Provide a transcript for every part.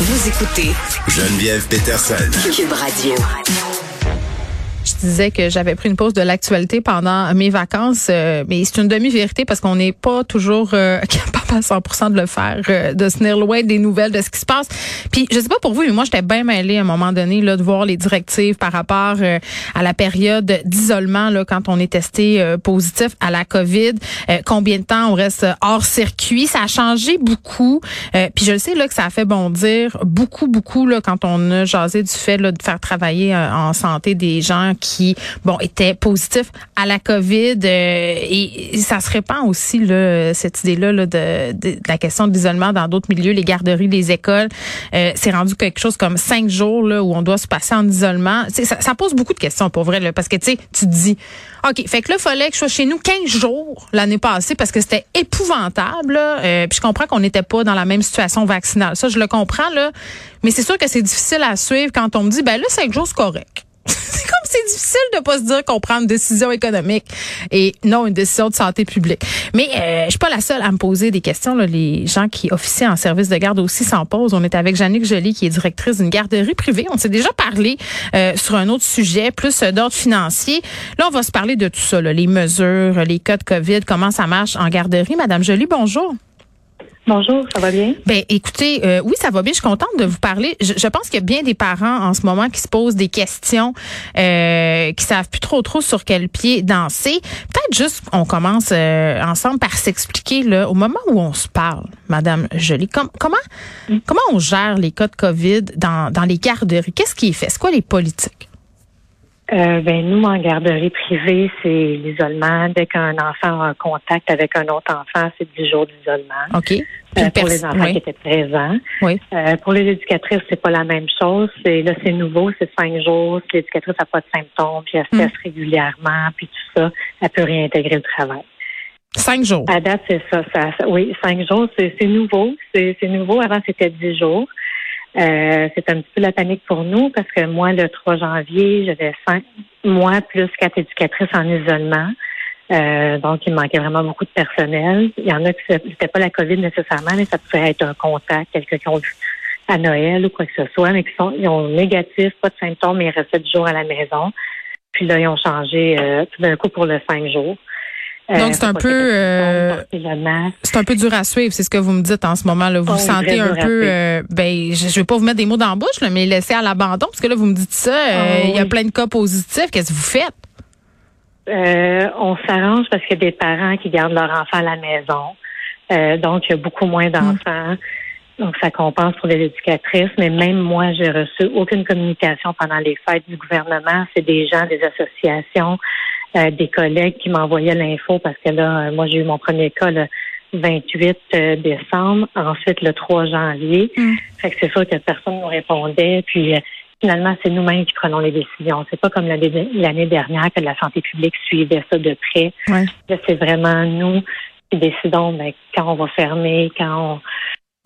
Vous écoutez Geneviève Peterson. Cube Radio. Je disais que j'avais pris une pause de l'actualité pendant mes vacances, euh, mais c'est une demi-vérité parce qu'on n'est pas toujours euh, capable à 100% de le faire, euh, de se tenir loin des nouvelles de ce qui se passe. Puis je sais pas pour vous, mais moi j'étais bien mêlée à un moment donné là de voir les directives par rapport à la période d'isolement là quand on est testé positif à la Covid, combien de temps on reste hors circuit, ça a changé beaucoup. puis je sais là que ça a fait bondir beaucoup beaucoup là quand on a jasé du fait là, de faire travailler en santé des gens qui bon étaient positifs à la Covid euh, et, ça se répand aussi là, cette idée-là là, de, la question de l'isolement dans d'autres milieux, les garderies, les écoles. Euh, c'est rendu quelque chose comme cinq jours là, où on doit se passer en isolement. Ça, pose beaucoup de questions pour vrai là, parce que tu te dis, ok, fait que là, fallait que je sois chez nous 15 jours l'année passée parce que c'était épouvantable. Là, euh, puis je comprends qu'on n'était pas dans la même situation vaccinale. Ça, je le comprends là, mais c'est sûr que c'est difficile à suivre quand on me dit, ben là, cinq jours c'est correct difficile de pas se dire qu'on prend une décision économique et non une décision de santé publique. Mais euh, je suis pas la seule à me poser des questions. Là. Les gens qui officient en service de garde aussi s'en posent. On est avec Jannick Joly, qui est directrice d'une garderie privée. On s'est déjà parlé euh, sur un autre sujet, plus euh, d'ordre financier. Là, on va se parler de tout ça, là, les mesures, les cas de COVID, comment ça marche en garderie. Madame Joly, bonjour. Bonjour, ça va bien? Ben, écoutez, euh, oui, ça va bien. Je suis contente de vous parler. Je, pense qu'il y a bien des parents en ce moment qui se posent des questions, euh, qui savent plus trop trop sur quel pied danser. Peut-être juste, on commence euh, ensemble par s'expliquer là, au moment où on se parle, Madame Jolie, comment mm. comment on gère les cas de COVID dans dans les garderies? Qu'est-ce qui est fait? C'est quoi les politiques? Euh, ben nous, en garderie privée, c'est l'isolement. Dès qu'un enfant a un contact avec un autre enfant, c'est 10 jours d'isolement. OK. Euh, pour les enfants qui étaient présents. Oui. Euh, pour les éducatrices, c'est pas la même chose. C'est là, c'est nouveau, c'est cinq jours. Si l'éducatrice n'a pas de symptômes, puis elle se teste hmm. régulièrement, puis tout ça, elle peut réintégrer le travail. Cinq jours. À date, c'est ça, ça, Oui, cinq jours, c'est, nouveau. C'est nouveau. Avant, c'était dix jours. Euh, c'est un petit peu la panique pour nous parce que moi, le 3 janvier, j'avais cinq mois plus quatre éducatrices en isolement. Euh, donc, il manquait vraiment beaucoup de personnel. Il y en a qui c'était pas la COVID nécessairement, mais ça pouvait être un contact, quelqu'un qui ont vu à Noël ou quoi que ce soit, mais qui sont ils ont négatif, pas de symptômes, mais ils restaient du jour à la maison. Puis là, ils ont changé euh, tout d'un coup pour le cinq jours. Euh, Donc c'est un peu euh, c'est un peu dur à suivre, c'est ce que vous me dites en ce moment là. Vous vous sentez un peu euh, ben je, je vais pas vous mettre des mots dans la bouche là, mais laisser à l'abandon parce que là vous me dites ça, ah il y a plein de cas positifs, qu'est-ce que vous faites? On s'arrange parce qu'il y a des parents qui gardent leur enfant à la maison. donc il y a beaucoup moins d'enfants. Donc, ça compense pour les éducatrices, mais même moi, j'ai reçu aucune communication pendant les fêtes du gouvernement. C'est des gens, des associations, euh, des collègues qui m'envoyaient l'info parce que là, euh, moi, j'ai eu mon premier cas le 28 euh, décembre, ensuite le 3 janvier. Mm. Fait que c'est sûr que personne ne nous répondait. Puis finalement, c'est nous-mêmes qui prenons les décisions. C'est pas comme l'année dernière que la santé publique suivait ça de près. Là, c'est vraiment nous qui décidons ben, quand on va fermer, quand on.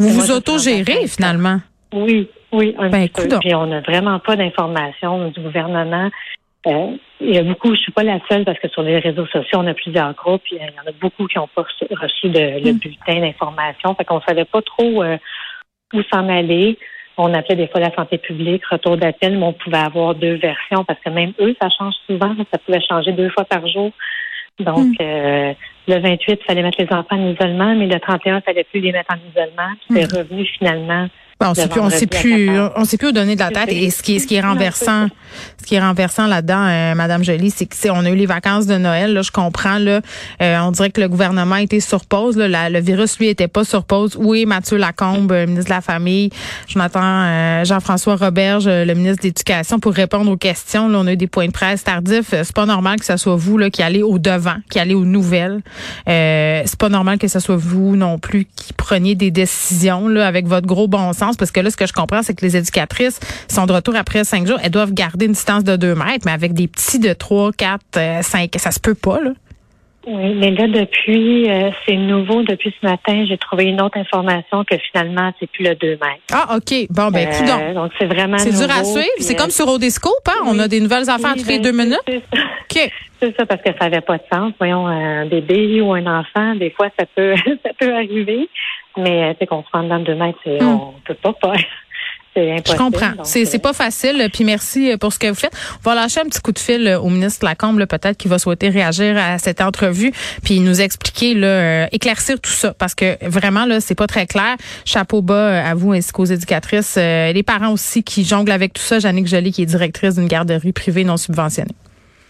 Vous vous autogérez finalement? Oui, oui, un ben, petit peu. Puis on n'a vraiment pas d'informations du gouvernement. Euh, il y a beaucoup, je suis pas la seule parce que sur les réseaux sociaux, on a plusieurs groupes. Il y en a beaucoup qui n'ont pas reçu de, le mm. bulletin d'information. Fait qu'on savait pas trop euh, où s'en aller. On appelait des fois la santé publique, retour d'appel, mais on pouvait avoir deux versions parce que même eux, ça change souvent. Ça pouvait changer deux fois par jour. Donc, mm. euh, le 28, il fallait mettre les enfants en isolement, mais le 31, il fallait plus les mettre en isolement. C'est mm. revenu finalement on on sait plus, on sait plus où donner de la tête. Et ce qui ce qui est renversant, ce qui est renversant là-dedans, euh, Madame Jolie, c'est que on a eu les vacances de Noël. Là, je comprends. Là, euh, on dirait que le gouvernement était sur pause. Là, le virus lui était pas sur pause. Oui, Mathieu Lacombe, euh, ministre de la Famille. Je m'attends Jean-François Roberge, le ministre de l'Éducation, pour répondre aux questions. Là, on a eu des points de presse tardifs. C'est pas normal que ce soit vous là qui allez au devant, qui allez aux nouvelles. c'est pas normal que ce soit vous non plus qui preniez des décisions là avec votre gros bon sens parce que là, ce que je comprends, c'est que les éducatrices sont de retour après cinq jours. Elles doivent garder une distance de deux mètres, mais avec des petits de trois, quatre, euh, cinq, ça se peut pas, là. Oui, mais là, depuis, euh, c'est nouveau. Depuis ce matin, j'ai trouvé une autre information que finalement, c'est plus le 2 mètres. Ah, OK. Bon, ben, euh, Donc, c'est vraiment C'est dur à suivre. C'est comme sur Odescope, hein? On a des nouvelles affaires toutes les ben, deux minutes. OK. C'est ça, parce que ça n'avait pas de sens. Voyons, un bébé ou un enfant, des fois, ça peut, ça peut arriver. Mais, tu sais, qu'on se rend dans deux mètres, hmm. on peut pas pas. Je comprends. C'est c'est pas facile. Puis merci pour ce que vous faites. On va lâcher un petit coup de fil au ministre Lacombe, peut-être qu'il va souhaiter réagir à cette entrevue, puis nous expliquer, là, éclaircir tout ça, parce que vraiment là, c'est pas très clair. Chapeau bas à vous ainsi qu'aux éducatrices, les parents aussi qui jonglent avec tout ça. Jannick Joly, qui est directrice d'une garderie privée non subventionnée.